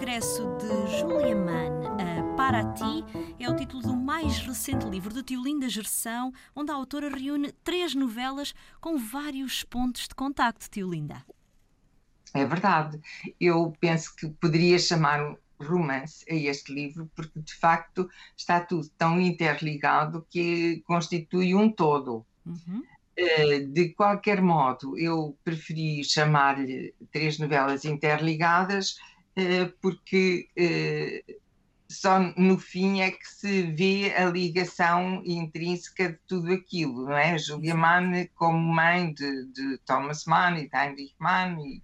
regresso de Julia Mann a Para Ti é o título do mais recente livro de Tiolinda Gerção, onde a autora reúne três novelas com vários pontos de contacto, Tiolinda. É verdade. Eu penso que poderia chamar romance a este livro, porque de facto está tudo tão interligado que constitui um todo. Uhum. Eh, de qualquer modo, eu preferi chamar-lhe três novelas interligadas, porque eh, só no fim é que se vê a ligação intrínseca de tudo aquilo, não é? Julia Mann como mãe de, de Thomas Mann e de Heinrich Mann e,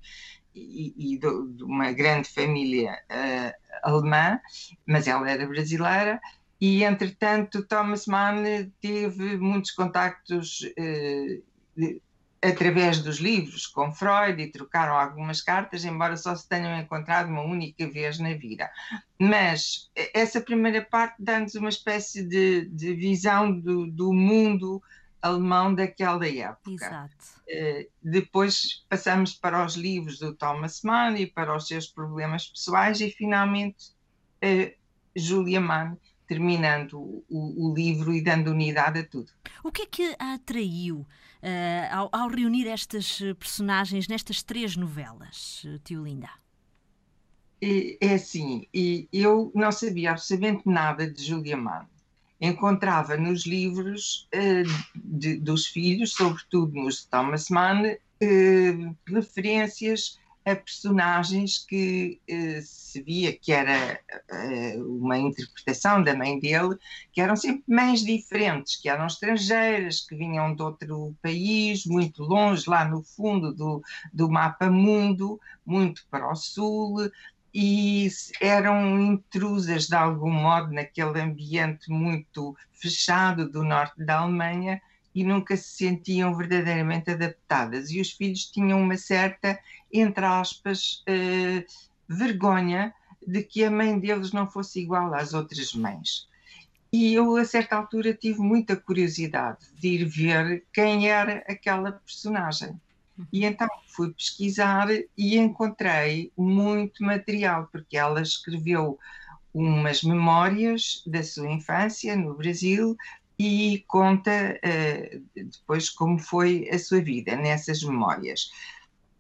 e, e de, de, uma grande família uh, alemã, mas ela era brasileira, e entretanto Thomas Mann teve muitos contactos uh, através dos livros com Freud e trocaram algumas cartas, embora só se tenham encontrado uma única vez na vida. Mas essa primeira parte dá-nos uma espécie de, de visão do, do, mundo alemão daquela época. Exato. Uh, depois passamos para os livros do Thomas Mann e para os seus problemas pessoais e finalmente uh, Julia Mann terminando o, o, livro e dando unidade a tudo. O que é que a atraiu ao, ao, reunir estas personagens nestas três novelas, Tio Linda? É, assim, eu não sabia absolutamente nada de Julia Mann. Encontrava nos livros de, dos filhos, sobretudo nos de Thomas Mann, referências a personagens que eh, se via que era eh, uma interpretação da mãe dele, que eram sempre mães diferentes, que eram estrangeiras, que vinham de outro país, muito longe, lá no fundo do, do mapa mundo, muito para o sul, e eram intrusas de algum modo naquele ambiente muito fechado do norte da Alemanha e nunca se sentiam verdadeiramente adaptadas. E os filhos tinham uma certa, entre aspas, uh, vergonha de que a mãe deles não fosse igual às outras mães. E eu, a certa altura, tive muita curiosidade de ir ver quem era aquela personagem. E então fui pesquisar e encontrei muito material, porque ela escreveu umas memórias da sua infância no Brasil, e conta uh, depois como foi a sua vida nessas memórias.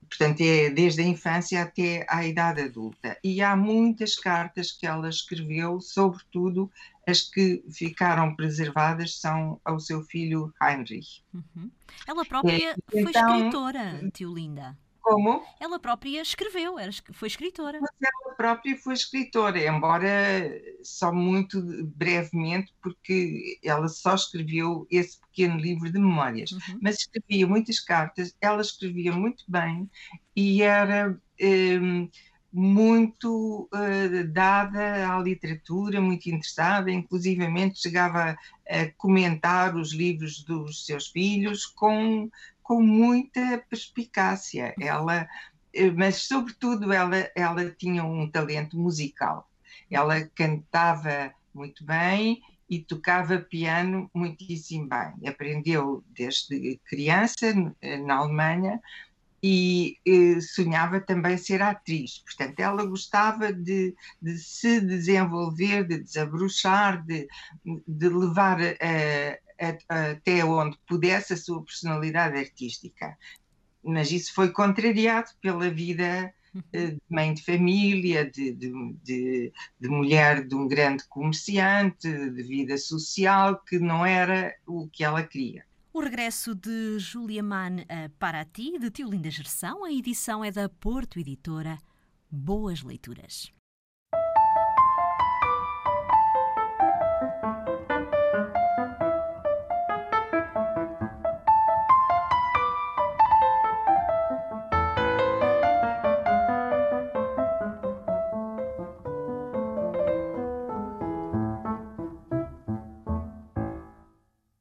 Portanto, é desde a infância até à idade adulta. E há muitas cartas que ela escreveu, sobretudo as que ficaram preservadas são ao seu filho Heinrich. Uhum. Ela própria é, foi então, escritora, tio Linda. Como? Ela própria escreveu, foi escritora. Mas ela própria foi escritora, embora só muito brevemente, porque ela só escreveu esse pequeno livro de memórias. Uhum. Mas escrevia muitas cartas, ela escrevia muito bem e era. Um, muito uh, dada à literatura, muito interessada, inclusivamente chegava a comentar os livros dos seus filhos com com muita perspicácia. Ela, eh, mas sobretudo ela, ela tinha um talento musical. Ela cantava muito bem e tocava piano muitíssimo bem. Aprendeu desde criança na Alemanha e eh, sonhava também ser atriz. Portanto, ela gostava de, de se desenvolver, de desabrochar, de, de levar a, até onde pudesse a sua personalidade artística. Mas isso foi contrariado pela vida eh, de mãe de família, de, de, de, de, mulher de um grande comerciante, de vida social, que não era o que ela queria. O regresso de Julia Mann a Paraty, de Tio Linda Gerção, a edição é da Porto Editora. Boas leituras.